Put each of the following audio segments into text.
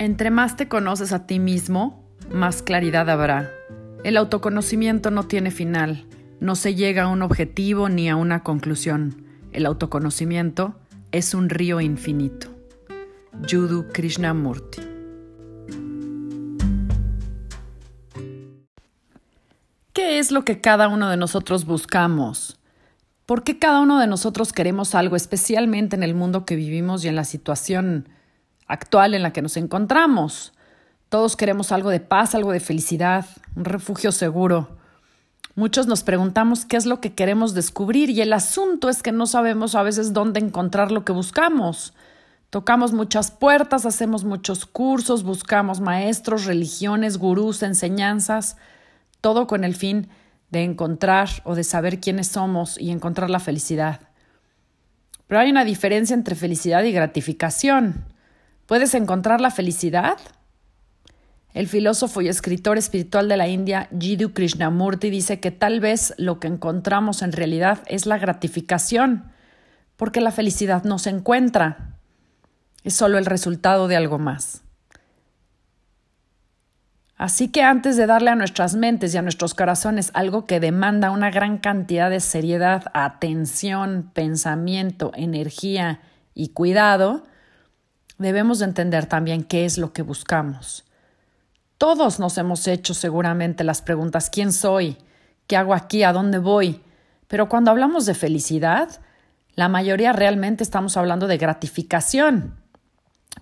Entre más te conoces a ti mismo, más claridad habrá. El autoconocimiento no tiene final, no se llega a un objetivo ni a una conclusión. El autoconocimiento es un río infinito. Yudu Krishnamurti. ¿Qué es lo que cada uno de nosotros buscamos? ¿Por qué cada uno de nosotros queremos algo, especialmente en el mundo que vivimos y en la situación actual en la que nos encontramos. Todos queremos algo de paz, algo de felicidad, un refugio seguro. Muchos nos preguntamos qué es lo que queremos descubrir y el asunto es que no sabemos a veces dónde encontrar lo que buscamos. Tocamos muchas puertas, hacemos muchos cursos, buscamos maestros, religiones, gurús, enseñanzas, todo con el fin de encontrar o de saber quiénes somos y encontrar la felicidad. Pero hay una diferencia entre felicidad y gratificación. ¿Puedes encontrar la felicidad? El filósofo y escritor espiritual de la India, Jiddu Krishnamurti, dice que tal vez lo que encontramos en realidad es la gratificación, porque la felicidad no se encuentra, es solo el resultado de algo más. Así que antes de darle a nuestras mentes y a nuestros corazones algo que demanda una gran cantidad de seriedad, atención, pensamiento, energía y cuidado, debemos de entender también qué es lo que buscamos. Todos nos hemos hecho seguramente las preguntas ¿quién soy? ¿Qué hago aquí? ¿A dónde voy? Pero cuando hablamos de felicidad, la mayoría realmente estamos hablando de gratificación,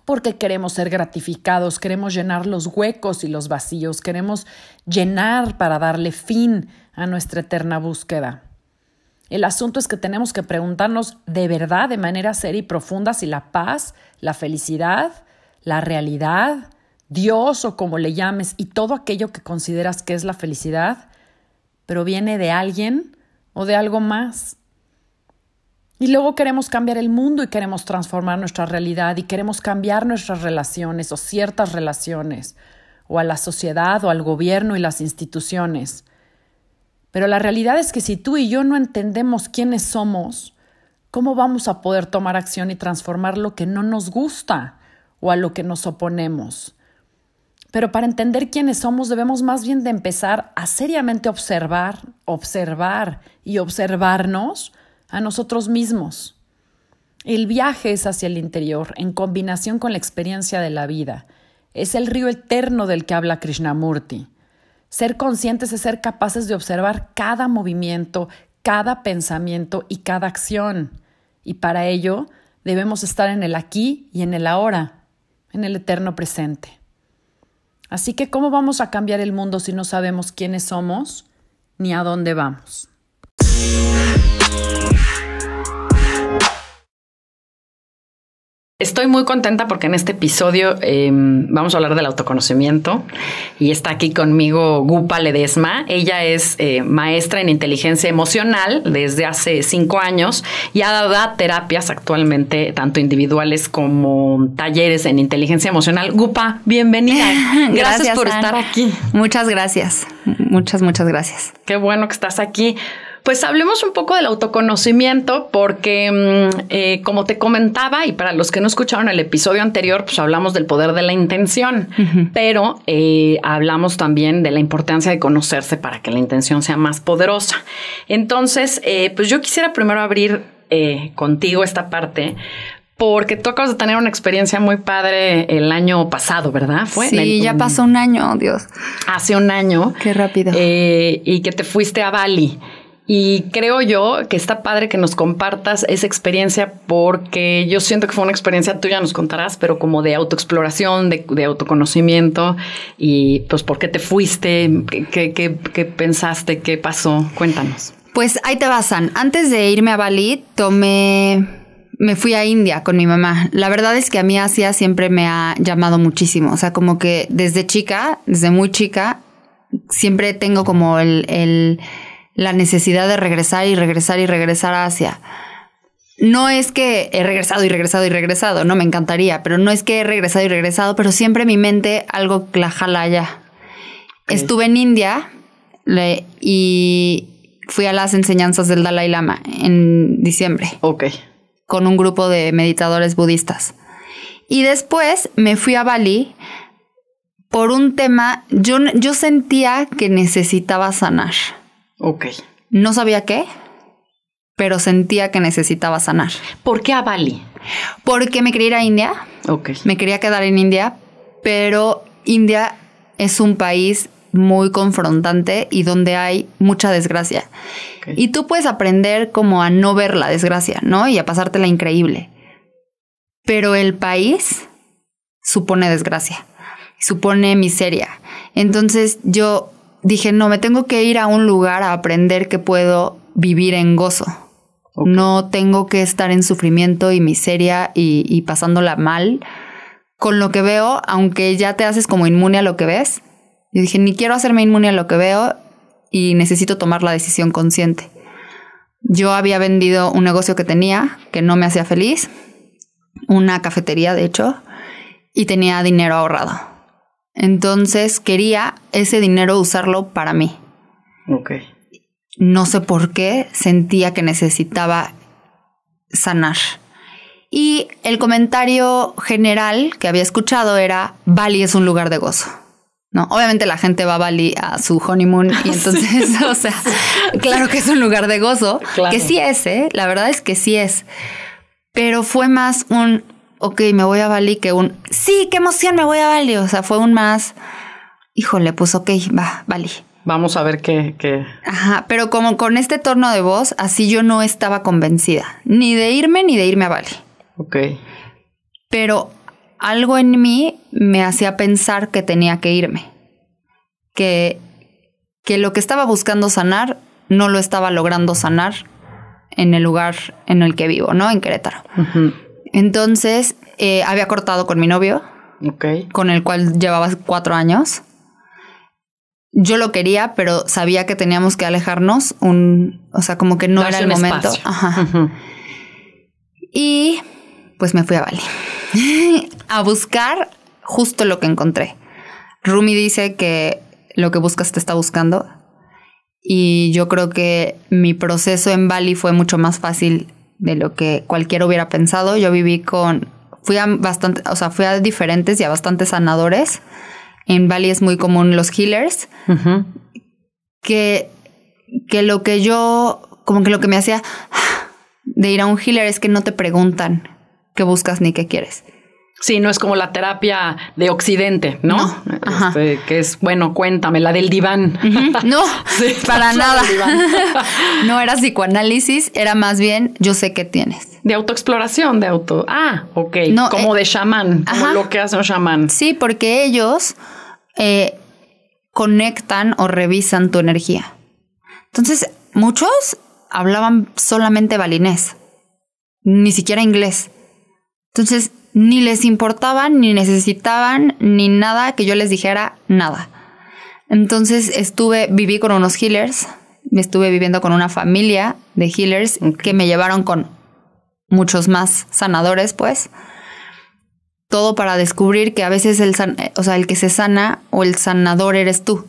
porque queremos ser gratificados, queremos llenar los huecos y los vacíos, queremos llenar para darle fin a nuestra eterna búsqueda. El asunto es que tenemos que preguntarnos de verdad, de manera seria y profunda, si la paz, la felicidad, la realidad, Dios o como le llames, y todo aquello que consideras que es la felicidad, proviene de alguien o de algo más. Y luego queremos cambiar el mundo y queremos transformar nuestra realidad y queremos cambiar nuestras relaciones o ciertas relaciones, o a la sociedad o al gobierno y las instituciones. Pero la realidad es que si tú y yo no entendemos quiénes somos, ¿cómo vamos a poder tomar acción y transformar lo que no nos gusta o a lo que nos oponemos? Pero para entender quiénes somos debemos más bien de empezar a seriamente observar, observar y observarnos a nosotros mismos. El viaje es hacia el interior, en combinación con la experiencia de la vida. Es el río eterno del que habla Krishnamurti. Ser conscientes es ser capaces de observar cada movimiento, cada pensamiento y cada acción. Y para ello debemos estar en el aquí y en el ahora, en el eterno presente. Así que, ¿cómo vamos a cambiar el mundo si no sabemos quiénes somos ni a dónde vamos? Estoy muy contenta porque en este episodio em, vamos a hablar del autoconocimiento y está aquí conmigo Gupa Ledesma. Ella es eh, maestra en inteligencia emocional desde hace cinco años y ha dado terapias actualmente, tanto individuales como talleres en inteligencia emocional. Gupa, bienvenida. Gracias, gracias por estar aquí. Muchas gracias. Muchas, muchas gracias. Qué bueno que estás aquí. Pues hablemos un poco del autoconocimiento porque, mm, eh, como te comentaba, y para los que no escucharon el episodio anterior, pues hablamos del poder de la intención, pero eh, hablamos también de la importancia de conocerse para que la intención sea más poderosa. Entonces, eh, pues yo quisiera primero abrir contigo esta parte porque tú acabas de tener una experiencia muy padre el año pasado, ¿verdad? ¿Fue? Sí, ya pasó un año, Dios. Hace un año. Qué rápido. y que te fuiste a Bali. Y creo yo que está padre que nos compartas esa experiencia porque yo siento que fue una experiencia, tú ya nos contarás, pero como de autoexploración, de, autoconocimiento y pues por qué te fuiste, qué, qué, qué pensaste, qué pasó, cuéntanos. Pues ahí te basan. Antes de irme a Bali, tomé me fui a India con mi mamá. La verdad es que a mí Asia siempre me ha llamado muchísimo. O sea, como que desde chica, desde muy chica, siempre tengo como el, la necesidad de regresar y regresar y regresar a Asia. No es que he regresado y regresado y regresado, no me encantaría, pero no es que he regresado y regresado, pero siempre mi mente algo la jala allá. Estuve en India y fui a las enseñanzas del Dalai Lama en diciembre. Ok con un grupo de meditadores budistas. Y después me fui a Bali por un tema, yo, yo sentía que necesitaba sanar. Ok. No sabía qué, pero sentía que necesitaba sanar. ¿Por qué a Bali? Porque me quería ir a India. Ok. Me quería quedar en India, pero India es un país muy confrontante y donde hay mucha desgracia. Y tú puedes aprender como a no ver la desgracia, ¿no? Y a pasártela increíble. Pero el país supone desgracia, supone miseria. Entonces yo dije, no, me tengo que ir a un lugar a aprender que puedo vivir en gozo. No tengo que estar en sufrimiento y miseria y, y pasándola mal. Con lo que veo, aunque ya te haces como inmune a lo que ves, yo dije, ni quiero hacerme inmune a lo que veo y necesito tomar la decisión consciente. Yo había vendido un negocio que tenía, que no me hacía feliz, una cafetería de hecho, y tenía dinero ahorrado. Entonces quería ese dinero usarlo para mí. Ok. No sé por qué sentía que necesitaba sanar. Y el comentario general que había escuchado era, Bali es un lugar de gozo. No, obviamente la gente va a Bali a su honeymoon y entonces, o sea, claro que es un lugar de gozo, que sí es, ¿eh? La verdad es que sí es. Pero fue más un, ok, me voy a Bali que un, sí, qué emoción, me voy a Bali. O sea, fue un más, híjole, pues ok, va, Bali. Vamos a ver qué, qué. Ajá, pero como con este tono de voz, así yo no estaba convencida, ni de irme ni de irme a Bali. Ok. Pero algo en mí me hacía pensar que tenía que irme, que, que lo que estaba buscando sanar no lo estaba logrando sanar en el lugar en el que vivo, ¿no? En Querétaro. Entonces, eh, había cortado con mi novio, con el cual llevaba cuatro años. Yo lo quería, pero sabía que teníamos que alejarnos, un, o sea, como que no era el momento. Y pues me fui a Bali. a buscar justo lo que encontré. Rumi dice que lo que buscas te está buscando. Y yo creo que mi proceso en Bali fue mucho más fácil de lo que cualquiera hubiera pensado. Yo viví con, fui a bastante, o sea, fui a diferentes y a bastantes sanadores. En Bali es muy común los healers. que, que lo que yo, como que lo que me hacía de ir a un healer es que no te preguntan qué buscas ni qué quieres. Sí, no es como la terapia de Occidente, ¿no? Este, que es, bueno, cuéntame, la del diván. No, para nada. no era psicoanálisis, era más bien, yo sé qué tienes. De autoexploración, de auto. Ah, ok. No, como eh, de chamán, como lo que hace un chamán. Sí, porque ellos eh, conectan o revisan tu energía. Entonces, muchos hablaban solamente balinés, ni siquiera inglés. Entonces, ni les importaban, ni necesitaban, ni nada que yo les dijera nada. Entonces estuve, viví con unos healers, estuve viviendo con una familia de healers que me llevaron con muchos más sanadores, pues. Todo para descubrir que a veces el, o sea, el que se sana o el sanador eres tú.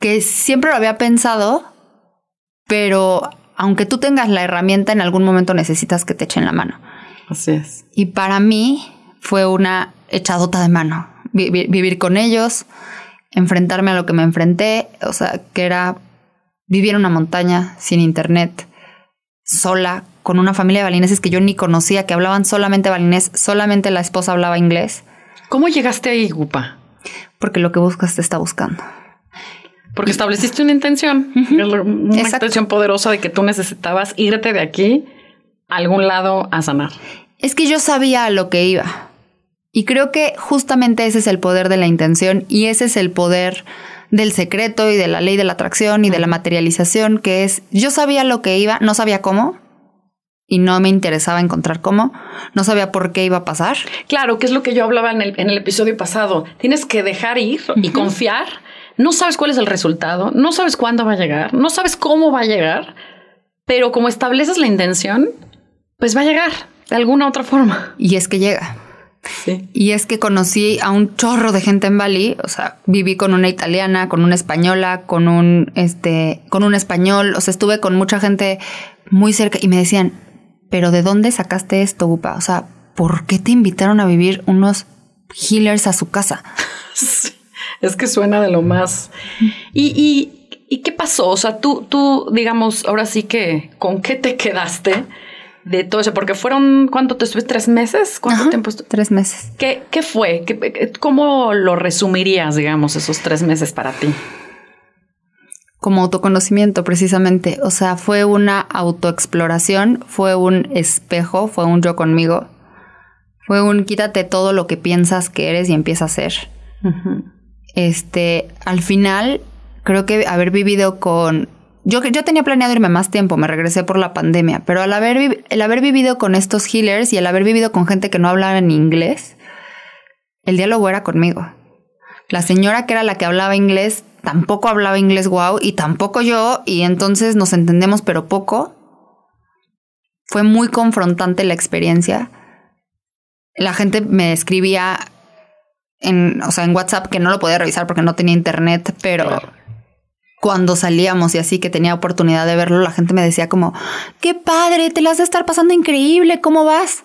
Que siempre lo había pensado, pero aunque tú tengas la herramienta, en algún momento necesitas que te echen la mano. Así es. Y para mí, fue una echadota de mano. vivir con ellos, enfrentarme a lo que me enfrenté, o sea, que era vivir en una montaña sin internet, sola, con una familia de balineses que yo ni conocía, que hablaban solamente balinés, solamente la esposa hablaba inglés. ¿Cómo llegaste ahí, Gupa? Porque lo que buscas te está buscando. Porque estableciste una intención, una intención poderosa de que tú necesitabas irte de aquí a algún lado a sanar. Es que yo sabía a lo que iba. Y creo que justamente ese es el poder de la intención y ese es el poder del secreto y de la ley de la atracción y de la materialización, que es, yo sabía lo que iba, no sabía cómo, y no me interesaba encontrar cómo, no sabía por qué iba a pasar. Claro, que es lo que yo hablaba en el, en el episodio pasado. Tienes que dejar ir y confiar. No sabes cuál es el resultado, no sabes cuándo va a llegar, no sabes cómo va a llegar, pero como estableces la intención, pues va a llegar de alguna otra forma. Y es que llega. Y es que conocí a un chorro de gente en Bali, o sea, viví con una italiana, con una española, con un este, con un español, o sea, estuve con mucha gente muy cerca y me decían, "¿Pero de dónde sacaste esto, Upa? O sea, ¿por qué te invitaron a vivir unos healers a su casa?" Es que suena de lo más. Y, y, ¿y qué pasó? O sea, tú, tú, digamos, ahora sí que, ¿con qué te quedaste? De todo eso, porque fueron, ¿cuánto te estuviste? ¿Tres meses? ¿Cuánto tiempo estuvo? Tres meses. ¿Qué, qué fue? ¿Qué, ¿Cómo lo resumirías, digamos, esos tres meses para ti? Como autoconocimiento, precisamente. O sea, fue una autoexploración, fue un espejo, fue un yo conmigo. Fue un quítate todo lo que piensas que eres y empieza a ser. Este, al final, creo que haber vivido con yo, yo tenía planeado irme más tiempo, me regresé por la pandemia, pero al haber, el haber vivido con estos healers y el haber vivido con gente que no hablaba en inglés, el diálogo era conmigo. La señora que era la que hablaba inglés tampoco hablaba inglés wow y tampoco yo y entonces nos entendemos pero poco. Fue muy confrontante la experiencia. La gente me escribía en, o sea, en WhatsApp que no lo podía revisar porque no tenía internet, pero cuando salíamos y así que tenía oportunidad de verlo, la gente me decía como, qué padre, te la has de estar pasando increíble, ¿cómo vas?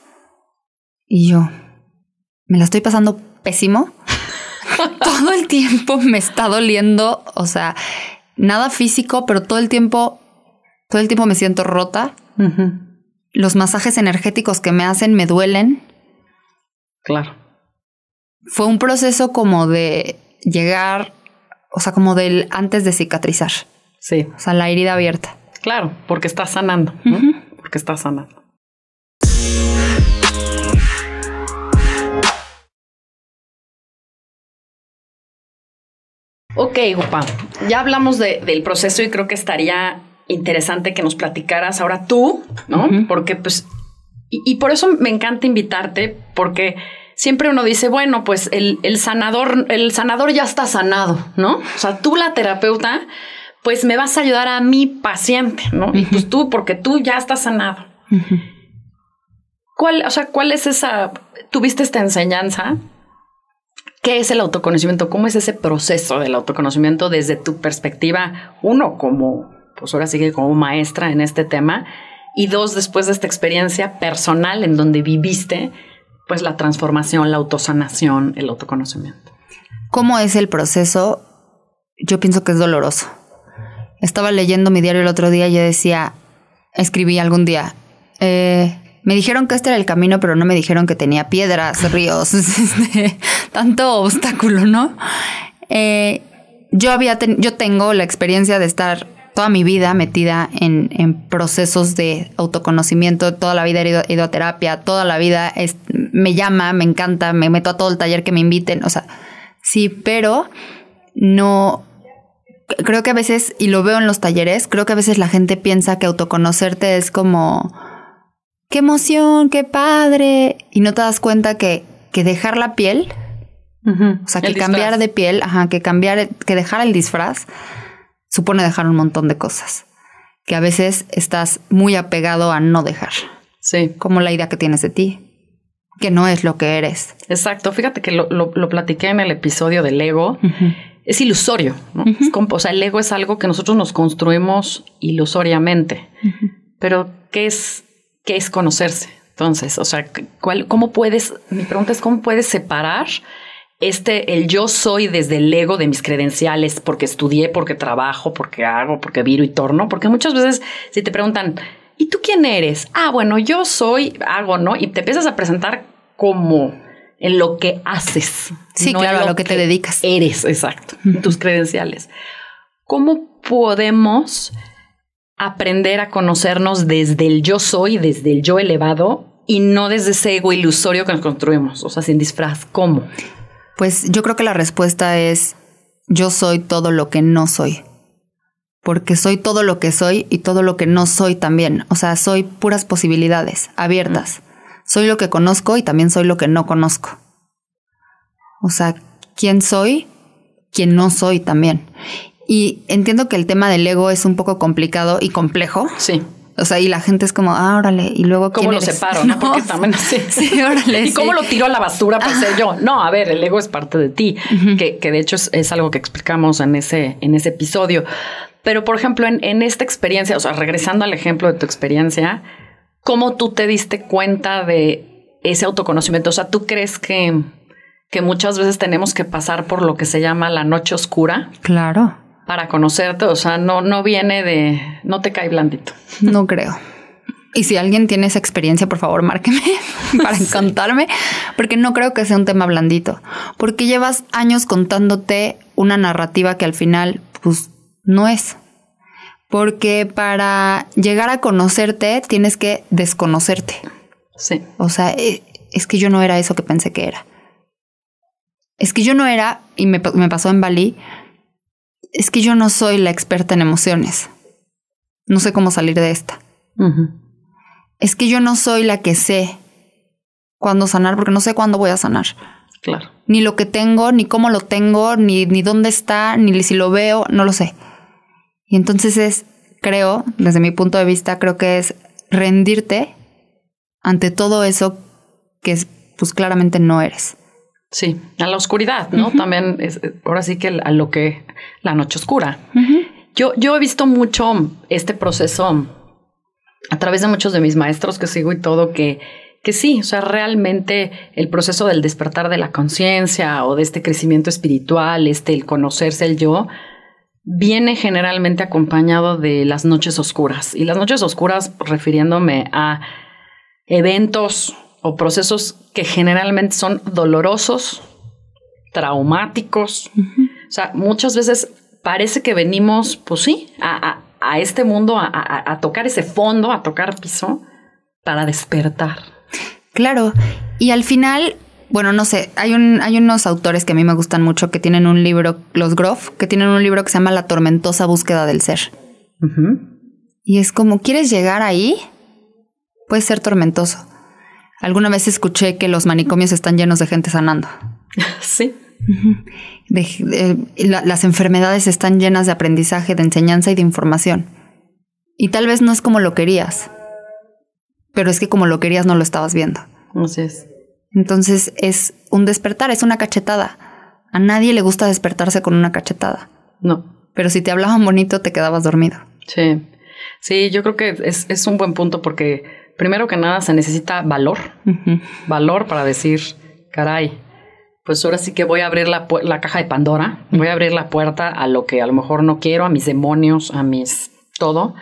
Y yo, me la estoy pasando pésimo. todo el tiempo me está doliendo, o sea, nada físico, pero todo el tiempo, todo el tiempo me siento rota. Los masajes energéticos que me hacen me duelen. Claro. Fue un proceso como de llegar o sea, como del antes de cicatrizar. Sí. O sea, la herida abierta. Claro, porque está sanando, porque está sanando. Ok, Gupa, ya hablamos del proceso y creo que estaría interesante que nos platicaras ahora tú, ¿no? Porque pues, y, por eso me encanta invitarte, porque siempre uno dice, bueno, pues el, sanador, el sanador ya está sanado, ¿no? O sea, tú la terapeuta, pues me vas a ayudar a mi paciente, ¿no? Y pues tú, porque tú ya estás sanado. ¿Cuál, o sea, cuál es esa, tuviste esta enseñanza? ¿Qué es el autoconocimiento? ¿Cómo es ese proceso del autoconocimiento desde tu perspectiva? Uno, como, pues ahora sigue como maestra en este tema. Y dos, después de esta experiencia personal en donde viviste pues la transformación, la autosanación, el autoconocimiento. ¿Cómo es el proceso? Yo pienso que es doloroso. Estaba leyendo mi diario el otro día y yo decía, escribí algún día, eh, me dijeron que este era el camino, pero no me dijeron que tenía piedras, ríos, este, tanto obstáculo, ¿no? Eh, yo había, yo tengo la experiencia de estar toda mi vida metida en, en procesos de autoconocimiento, toda la vida he ido, a terapia, toda la vida me llama, me encanta, me meto a todo el taller que me inviten, o sea, sí, pero no, creo que a veces, y lo veo en los talleres, creo que a veces la gente piensa que autoconocerte es como, qué emoción, qué padre, y no te das cuenta que, que dejar la piel, o sea, que cambiar de piel, ajá, que cambiar, que dejar el disfraz, supone dejar un montón de cosas que a veces estás muy apegado a no dejar. Sí. Como la idea que tienes de ti, que no es lo que eres. Exacto. Fíjate que lo, lo, platiqué en el episodio del ego. Es ilusorio, ¿no? o sea, el ego es algo que nosotros nos construimos ilusoriamente. Pero, ¿qué es, ¿qué es conocerse? Entonces, o sea, ¿cuál, ¿cómo puedes, mi pregunta es, ¿cómo puedes separar este, el yo soy desde el ego de mis credenciales, porque estudié, porque trabajo, porque hago, porque viro y torno, porque muchas veces si te preguntan, ¿y tú quién eres? Ah, bueno, yo soy, hago, ¿no? Y te empiezas a presentar como en lo que haces. Sí, claro, a lo que, te dedicas. Eres, exacto, tus credenciales. ¿Cómo podemos aprender a conocernos desde el yo soy, desde el yo elevado y no desde ese ego ilusorio que nos construimos? O sea, sin disfraz, ¿cómo? Pues yo creo que la respuesta es yo soy todo lo que no soy. Porque soy todo lo que soy y todo lo que no soy también. O sea, soy puras posibilidades abiertas. Soy lo que conozco y también soy lo que no conozco. O sea, quién soy, quién no soy también. Y entiendo que el tema del ego es un poco complicado y complejo. Sí. O sea, y la gente es como, ah, órale, y luego ¿Cómo lo separo? ¿no? Porque también así. Sí, órale. ¿Y cómo lo tiro a la basura para ser yo? No, a ver, el ego es parte de ti, que, que, de hecho es, algo que explicamos en ese, en ese episodio. Pero, por ejemplo, en, en esta experiencia, o sea, regresando al ejemplo de tu experiencia, ¿cómo tú te diste cuenta de ese autoconocimiento? O sea, ¿tú crees que, que muchas veces tenemos que pasar por lo que se llama la noche oscura? Claro para conocerte, o sea, no, no viene de, no te cae blandito. No creo. Y si alguien tiene esa experiencia, por favor, márqueme para contarme, porque no creo que sea un tema blandito, porque llevas años contándote una narrativa que al final, pues, no es. Porque para llegar a conocerte tienes que desconocerte. Sí. O sea, eh, es que yo no era eso que pensé que era. Es que yo no era, y me, me pasó en Bali, es que yo no soy la experta en emociones. No sé cómo salir de esta. Es que yo no soy la que sé cuándo sanar, porque no sé cuándo voy a sanar. Claro. Ni lo que tengo, ni cómo lo tengo, ni, ni dónde está, ni si lo veo, no lo sé. Y entonces es, creo, desde mi punto de vista, creo que es rendirte ante todo eso que pues claramente no eres. Sí, a la oscuridad, ¿no? También es, ahora sí que a lo que la noche oscura. yo, yo he visto mucho este proceso a través de muchos de mis maestros que sigo y todo, que, que sí, o sea, realmente el proceso del despertar de la conciencia o de este crecimiento espiritual, este, el conocerse el yo, viene generalmente acompañado de las noches oscuras. Y las noches oscuras refiriéndome a eventos o procesos que generalmente son dolorosos, traumáticos. O sea, muchas veces parece que venimos, pues sí, a, este mundo a, tocar ese fondo, a tocar piso, para despertar. Claro, y al final, bueno, no sé, hay, un, hay unos autores que a mí me gustan mucho que tienen un libro, los Groff, que tienen un libro que se llama La tormentosa búsqueda del ser. Y es como, ¿quieres llegar ahí? Puede ser tormentoso. Alguna vez escuché que los manicomios están llenos de gente sanando. Sí. las enfermedades están llenas de aprendizaje, de enseñanza y de información. Y tal vez no es como lo querías, pero es que como lo querías no lo estabas viendo. Así es. Entonces es un despertar, es una cachetada. A nadie le gusta despertarse con una cachetada. No. Pero si te hablaban bonito, te quedabas dormido. Sí. Sí, yo creo que es, es un buen punto porque primero que nada se necesita valor, valor para decir, caray, pues ahora sí que voy a abrir la, la, caja de Pandora, voy a abrir la puerta a lo que a lo mejor no quiero, a mis demonios, a mis todo,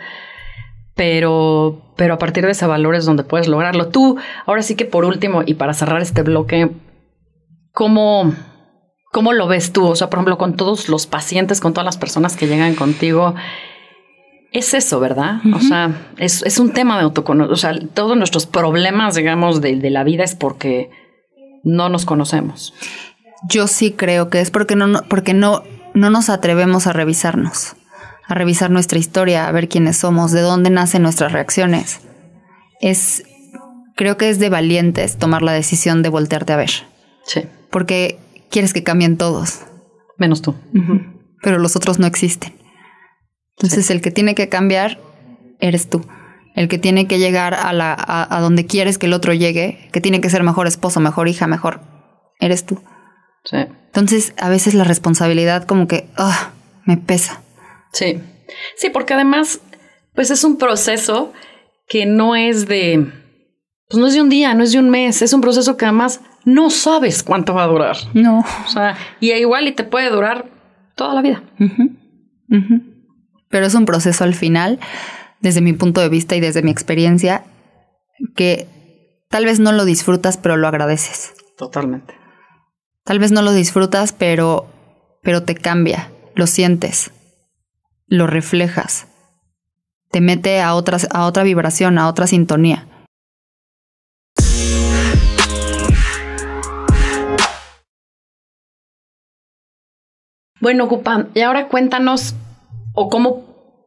pero, pero a partir de ese valor es donde puedes lograrlo. Tú, ahora sí que por último, y para cerrar este bloque, ¿cómo, cómo lo ves tú? O sea, por ejemplo, con todos los pacientes, con todas las personas que llegan contigo, es eso, ¿verdad? O sea, es, un tema de autoconocimiento. O sea, todos nuestros problemas, digamos, de, la vida es porque no nos conocemos. Yo sí creo que es porque no, porque no, no nos atrevemos a revisarnos, a revisar nuestra historia, a ver quiénes somos, de dónde nacen nuestras reacciones. Es, creo que es de valientes tomar la decisión de voltearte a ver. Sí. Porque quieres que cambien todos. Menos tú. Pero los otros no existen. Entonces el que tiene que cambiar eres tú. El que tiene que llegar a, la, a, donde quieres que el otro llegue, que tiene que ser mejor esposo, mejor hija, mejor, eres tú. Sí. Entonces a veces la responsabilidad como que ah, me pesa. Sí. Sí, porque además, pues es un proceso que no es de, pues no es de un día, no es de un mes, es un proceso que además no sabes cuánto va a durar. No. O sea, y igual y te puede durar toda la vida pero es un proceso al final, desde mi punto de vista y desde mi experiencia, que tal vez no lo disfrutas, pero lo agradeces. Totalmente. Tal vez no lo disfrutas, pero, pero te cambia, lo sientes, lo reflejas, te mete a, otras, a otra vibración, a otra sintonía. Bueno, Gupa, y ahora cuéntanos o cómo,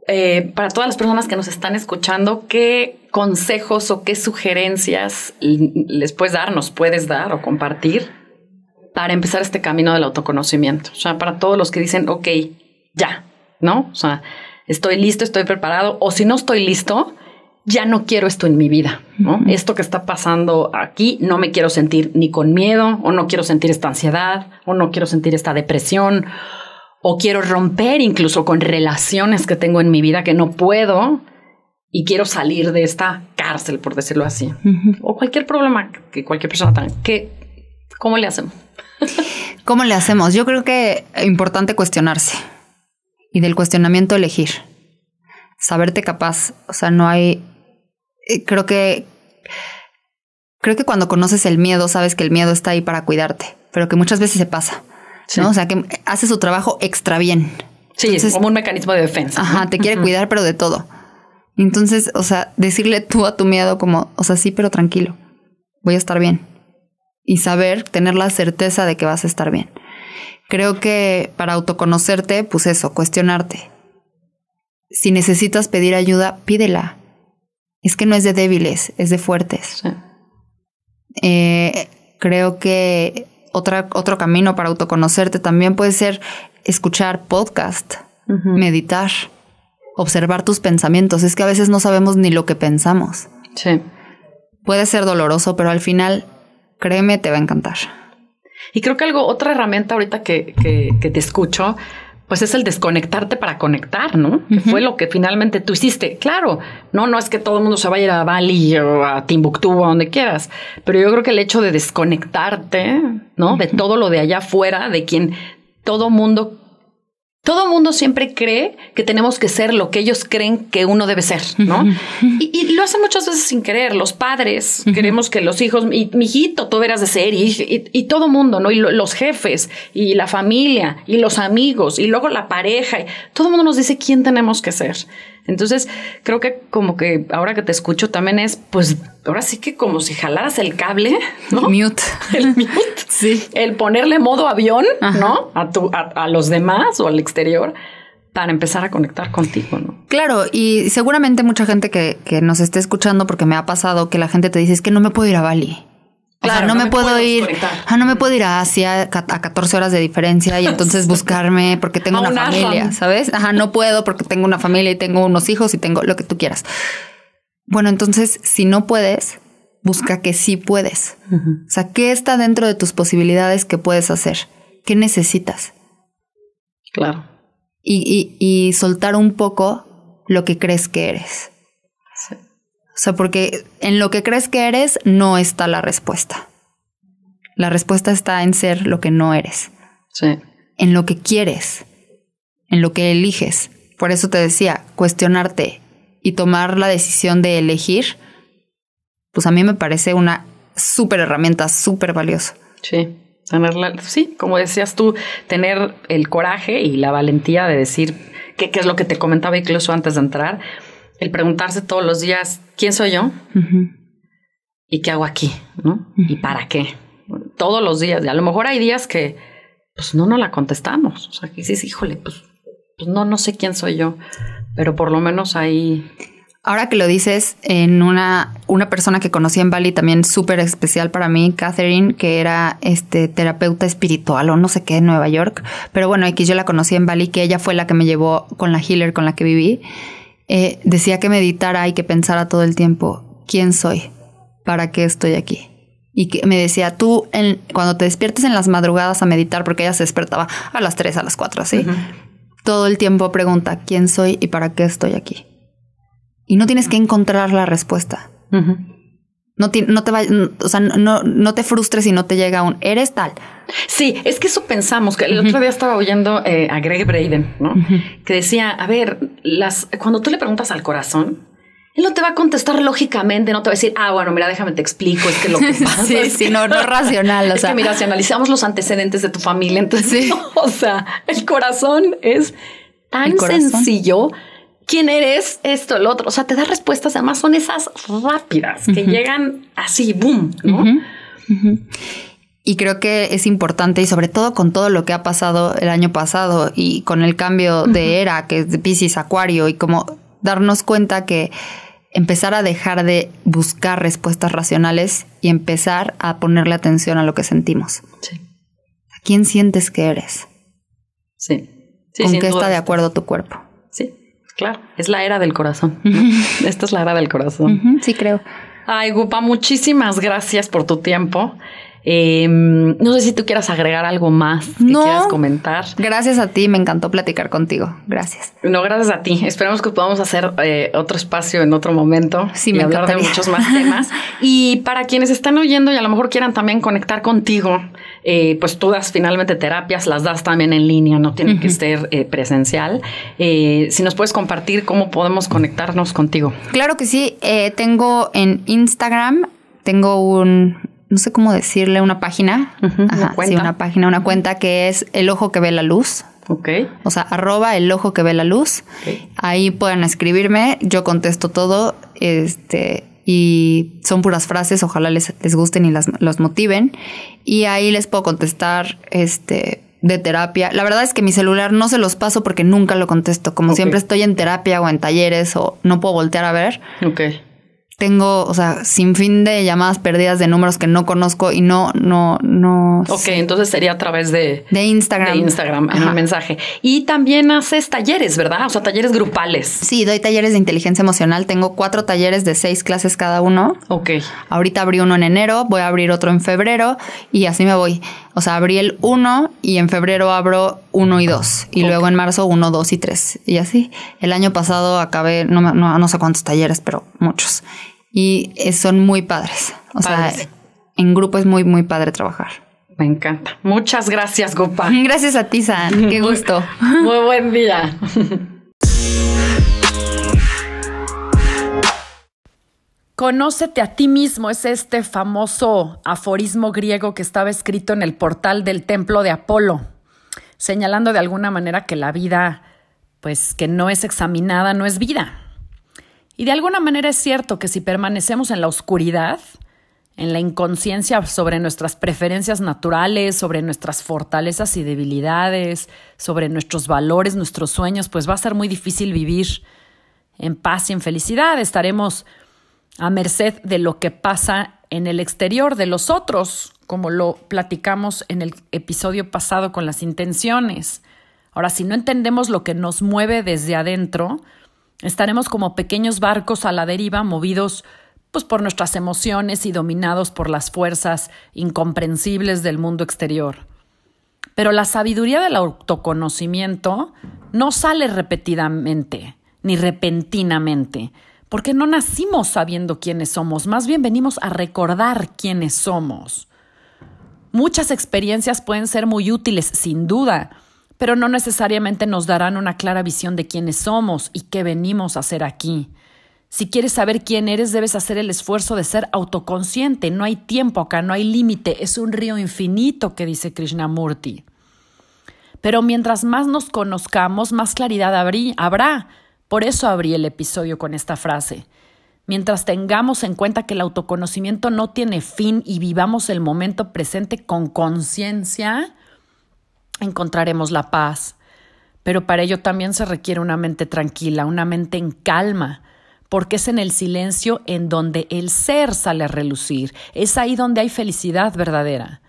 eh, para todas las personas que nos están escuchando, qué consejos o qué sugerencias les puedes dar, nos puedes dar o compartir para empezar este camino del autoconocimiento. O sea, para todos los que dicen, ok, ya, ¿no? O sea, estoy listo, estoy preparado, o si no estoy listo, ya no quiero esto en mi vida, ¿no? Esto que está pasando aquí, no me quiero sentir ni con miedo, o no quiero sentir esta ansiedad, o no quiero sentir esta depresión, o quiero romper incluso con relaciones que tengo en mi vida que no puedo y quiero salir de esta cárcel, por decirlo así. O cualquier problema que cualquier persona tenga. ¿Qué, ¿Cómo le hacemos? ¿Cómo le hacemos? Yo creo que es importante cuestionarse y del cuestionamiento elegir. Saberte capaz. O sea, no hay. Eh, creo que. Creo que cuando conoces el miedo, sabes que el miedo está ahí para cuidarte, pero que muchas veces se pasa. ¿No? O sea, que hace su trabajo extra bien. Sí, es como un mecanismo de defensa. Ajá, te quiere cuidar, pero de todo. Entonces, o sea, decirle tú a tu miedo como, o sea, sí, pero tranquilo, voy a estar bien. Y saber, tener la certeza de que vas a estar bien. Creo que para autoconocerte, pues eso, cuestionarte. Si necesitas pedir ayuda, pídela. Es que no es de débiles, es de fuertes. Eh, creo que otra, otro camino para autoconocerte también puede ser escuchar podcast, meditar, observar tus pensamientos. Es que a veces no sabemos ni lo que pensamos. Sí. Puede ser doloroso, pero al final, créeme, te va a encantar. Y creo que algo, otra herramienta ahorita que, que, te escucho, pues es el desconectarte para conectar, ¿no? Que fue lo que finalmente tú hiciste. Claro, no, no es que todo el mundo se vaya a ir a Bali o a Timbuktu o a donde quieras, pero yo creo que el hecho de desconectarte, ¿no? De todo lo de allá afuera, de quien todo mundo todo mundo siempre cree que tenemos que ser lo que ellos creen que uno debe ser, ¿no? y, lo hacen muchas veces sin querer. Los padres queremos que los hijos, y, mi hijito, tú verás de ser, y, y, todo mundo, ¿no? Y los jefes, y la familia, y los amigos, y luego la pareja, y todo el mundo nos dice quién tenemos que ser. Entonces, creo que como que ahora que te escucho también es, pues, ahora sí que como si jalaras el cable, ¿no? Mute. El mute. sí. El ponerle modo avión, ¿no? A, tu, a, los demás o al exterior para empezar a conectar contigo, ¿no? Claro, y seguramente mucha gente que, que nos esté escuchando, porque me ha pasado que la gente te dice, es que no me puedo ir a Bali. Claro, no, me, puedo ir, ah, no me puedo ir a Asia a 14 horas de diferencia y entonces buscarme porque tengo una familia, ¿sabes? Ajá, no puedo porque tengo una familia y tengo unos hijos y tengo lo que tú quieras. Bueno, entonces, si no puedes, busca que sí puedes. O sea, ¿qué está dentro de tus posibilidades que puedes hacer? ¿Qué necesitas? Claro. Y, y, y soltar un poco lo que crees que eres. O sea, porque en lo que crees que eres no está la respuesta. La respuesta está en ser lo que no eres. Sí. En lo que quieres, en lo que eliges. Por eso te decía, cuestionarte y tomar la decisión de elegir, pues a mí me parece una súper herramienta, súper valiosa. Sí, tenerla, sí, como decías tú, tener el coraje y la valentía de decir qué es lo que te comentaba incluso antes de entrar, el preguntarse todos los días, ¿quién soy yo? ¿Y qué hago aquí? ¿no? ¿Y para qué? Todos los días. Y a lo mejor hay días que, pues no nos la contestamos. O sea, que dices, híjole, pues, pues no, no sé quién soy yo. Pero por lo menos ahí... Ahora que lo dices, en una, una persona que conocí en Bali también súper especial para mí, Catherine, que era este terapeuta espiritual o no sé qué en Nueva York. Pero bueno, aquí yo la conocí en Bali, que ella fue la que me llevó con la healer con la que viví. Eh, decía que meditara y que pensara todo el tiempo, ¿quién soy? ¿Para qué estoy aquí? Y que me decía, tú en, cuando te despiertes en las madrugadas a meditar, porque ella se despertaba a las 3, a las 4, así, todo el tiempo pregunta, ¿quién soy y para qué estoy aquí? Y no tienes que encontrar la respuesta. No te, no te o sea, no, no te frustres si no te llega un eres tal. Sí, es que eso pensamos, que el otro día estaba oyendo eh, a Greg Braden, ¿no? Que decía, a ver, las, cuando tú le preguntas al corazón, él no te va a contestar lógicamente, no te va a decir, ah, bueno, mira, déjame te explico, es que lo que pasa. sí, es sí, no, no racional. O es que mira, si analizamos los antecedentes de tu familia, entonces, o sea, el corazón es tan sencillo quién eres, esto, el otro. O sea, te da respuestas, además son esas rápidas que llegan así, boom, ¿no? y creo que es importante, y sobre todo con todo lo que ha pasado el año pasado y con el cambio de era, que es de Pisces Acuario, y como darnos cuenta que empezar a dejar de buscar respuestas racionales y empezar a ponerle atención a lo que sentimos. Sí. ¿A quién sientes que eres? Sí. ¿Con qué está de acuerdo tu cuerpo? Sí, claro. Es la era del corazón. Esta es la era del corazón. Sí, creo. Ay, Gupa, muchísimas gracias por tu tiempo. Em, no sé si tú quieras agregar algo más que quieras comentar. Gracias a ti, me encantó platicar contigo. Gracias. No, gracias a ti. Esperamos que podamos hacer eh, otro espacio en otro momento sí, y hablar de muchos más temas. y para quienes están oyendo y a lo mejor quieran también conectar contigo, eh, pues tú das finalmente terapias, las das también en línea, no tiene que ser eh, presencial. si nos puedes compartir cómo podemos conectarnos contigo. Claro que sí. tengo en Instagram, tengo un no sé cómo decirle, una página. Ajá, sí, una página, una cuenta que es El Ojo que ve la luz. Ok. O sea, arroba el ojo que ve la luz. Ahí pueden escribirme, yo contesto todo. Este, y son puras frases, ojalá les, les gusten y las, los motiven. Y ahí les puedo contestar este, de terapia. La verdad es que mi celular no se los paso porque nunca lo contesto. Como siempre estoy en terapia o en talleres o no puedo voltear a ver. Ok tengo, o sea, sin fin de llamadas perdidas de números que no conozco y no, no, no. Ok, entonces sería a través de, de Instagram. De Instagram, en un mensaje. Y también haces talleres, ¿verdad? O sea, talleres grupales. Sí, doy talleres de inteligencia emocional. Tengo cuatro talleres de seis clases cada uno. Ok. Ahorita abrí uno en enero, voy a abrir otro en febrero y así me voy. O sea, abrí el uno y en febrero abro uno y dos. Y luego en marzo uno, dos y tres. Y así. El año pasado acabé, no, no, no sé cuántos talleres, pero muchos y son muy padres. O sea, en grupo es muy, muy padre trabajar. Me encanta. Muchas gracias, Gopa. Gracias a ti, San. Qué gusto. Muy buen día. Conócete a ti mismo es este famoso aforismo griego que estaba escrito en el portal del templo de Apolo, señalando de alguna manera que la vida, pues que no es examinada, no es vida. Y de alguna manera es cierto que si permanecemos en la oscuridad, en la inconsciencia sobre nuestras preferencias naturales, sobre nuestras fortalezas y debilidades, sobre nuestros valores, nuestros sueños, pues va a ser muy difícil vivir en paz y en felicidad. Estaremos a merced de lo que pasa en el exterior de los otros, como lo platicamos en el episodio pasado con las intenciones. Ahora, si no entendemos lo que nos mueve desde adentro, Estaremos como pequeños barcos a la deriva, movidos pues por nuestras emociones y dominados por las fuerzas incomprensibles del mundo exterior. Pero la sabiduría del autoconocimiento no sale repetidamente ni repentinamente, porque no nacimos sabiendo quiénes somos, más bien venimos a recordar quiénes somos. Muchas experiencias pueden ser muy útiles, sin duda, pero no necesariamente nos darán una clara visión de quiénes somos y qué venimos a hacer aquí. Si quieres saber quién eres, debes hacer el esfuerzo de ser autoconsciente. No hay tiempo acá, no hay límite, es un río infinito que dice Krishnamurti. Pero mientras más nos conozcamos, más claridad habrá. Por eso abrí el episodio con esta frase. Mientras tengamos en cuenta que el autoconocimiento no tiene fin y vivamos el momento presente con conciencia, encontraremos la paz. Pero para ello también se requiere una mente tranquila, una mente en calma, porque es en el silencio en donde el ser sale a relucir, es ahí donde hay felicidad verdadera.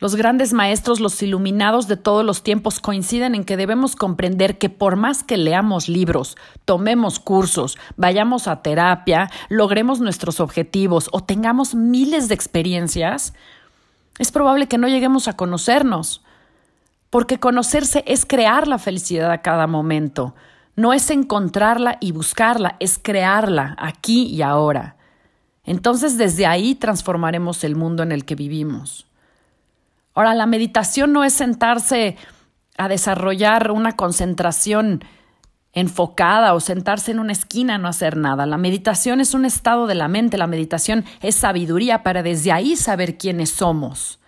Los grandes maestros, los iluminados de todos los tiempos coinciden en que debemos comprender que por más que leamos libros, tomemos cursos, vayamos a terapia, logremos nuestros objetivos o tengamos miles de experiencias, es probable que no lleguemos a conocernos porque conocerse es crear la felicidad a cada momento, no es encontrarla y buscarla, es crearla aquí y ahora. Entonces desde ahí transformaremos el mundo en el que vivimos. Ahora, la meditación no es sentarse a desarrollar una concentración enfocada o sentarse en una esquina no hacer nada. La meditación es un estado de la mente, la meditación es sabiduría para desde ahí saber quiénes somos.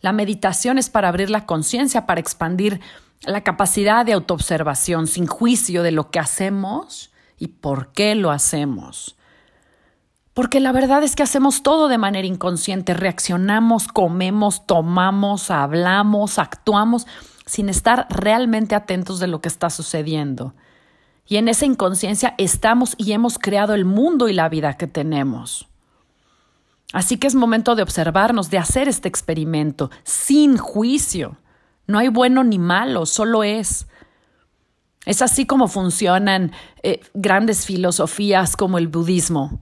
La meditación es para abrir la conciencia, para expandir la capacidad de autoobservación sin juicio de lo que hacemos y por qué lo hacemos. Porque la verdad es que hacemos todo de manera inconsciente, reaccionamos, comemos, tomamos, hablamos, actuamos sin estar realmente atentos de lo que está sucediendo. Y en esa inconsciencia estamos y hemos creado el mundo y la vida que tenemos. Así que es momento de observarnos, de hacer este experimento sin juicio. No hay bueno ni malo, solo es. Es así como funcionan eh, grandes filosofías como el budismo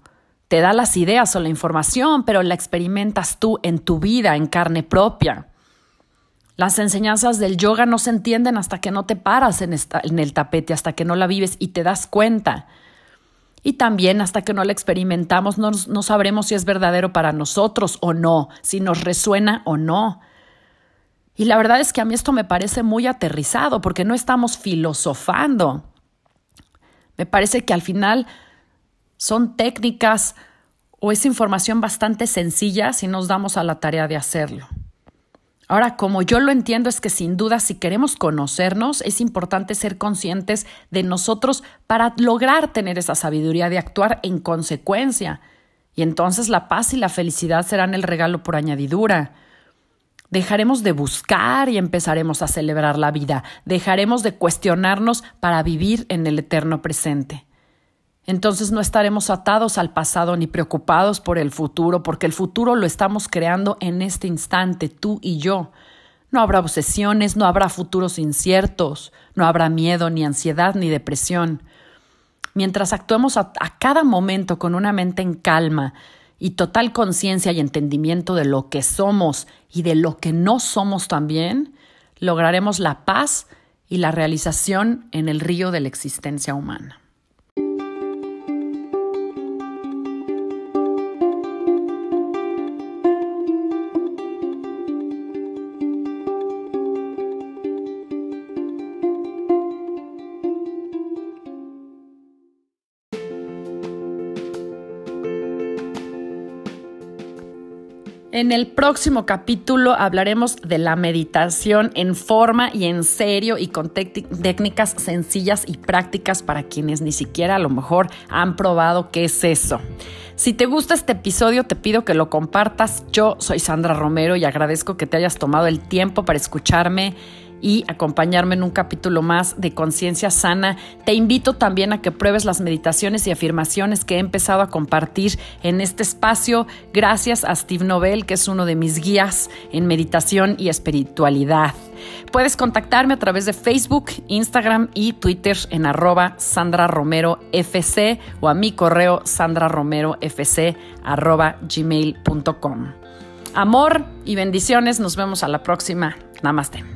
te da las ideas o la información, pero la experimentas tú en tu vida, en carne propia. Las enseñanzas del yoga no se entienden hasta que no te paras en, el tapete, hasta que no la vives y te das cuenta. Y también hasta que no la experimentamos no sabremos si es verdadero para nosotros o no, si nos resuena o no. Y la verdad es que a mí esto me parece muy aterrizado porque no estamos filosofando. Me parece que al final son técnicas o es información bastante sencilla si nos damos a la tarea de hacerlo. Ahora, como yo lo entiendo, es que sin duda si queremos conocernos, es importante ser conscientes de nosotros para lograr tener esa sabiduría de actuar en consecuencia. Y entonces la paz y la felicidad serán el regalo por añadidura. Dejaremos de buscar y empezaremos a celebrar la vida. Dejaremos de cuestionarnos para vivir en el eterno presente. Entonces no estaremos atados al pasado ni preocupados por el futuro, porque el futuro lo estamos creando en este instante, tú y yo. No habrá obsesiones, no habrá futuros inciertos, no habrá miedo, ni ansiedad, ni depresión. Mientras actuemos a, cada momento con una mente en calma y total conciencia y entendimiento de lo que somos y de lo que no somos también, lograremos la paz y la realización en el río de la existencia humana. En el próximo capítulo hablaremos de la meditación en forma y en serio y con técnicas sencillas y prácticas para quienes ni siquiera a lo mejor han probado qué es eso. Si te gusta este episodio, te pido que lo compartas. Yo soy Sandra Romero y agradezco que te hayas tomado el tiempo para escucharme y acompañarme en un capítulo más de Conciencia Sana. Te invito también a que pruebes las meditaciones y afirmaciones que he empezado a compartir en este espacio gracias a Steve Nobel, que es uno de mis guías en meditación y espiritualidad. Puedes contactarme a través de Facebook, Instagram y Twitter en arroba Sandra Romero FC o a mi correo sandraromerofc arroba gmail.com. Amor y bendiciones, nos vemos a la próxima. Namaste.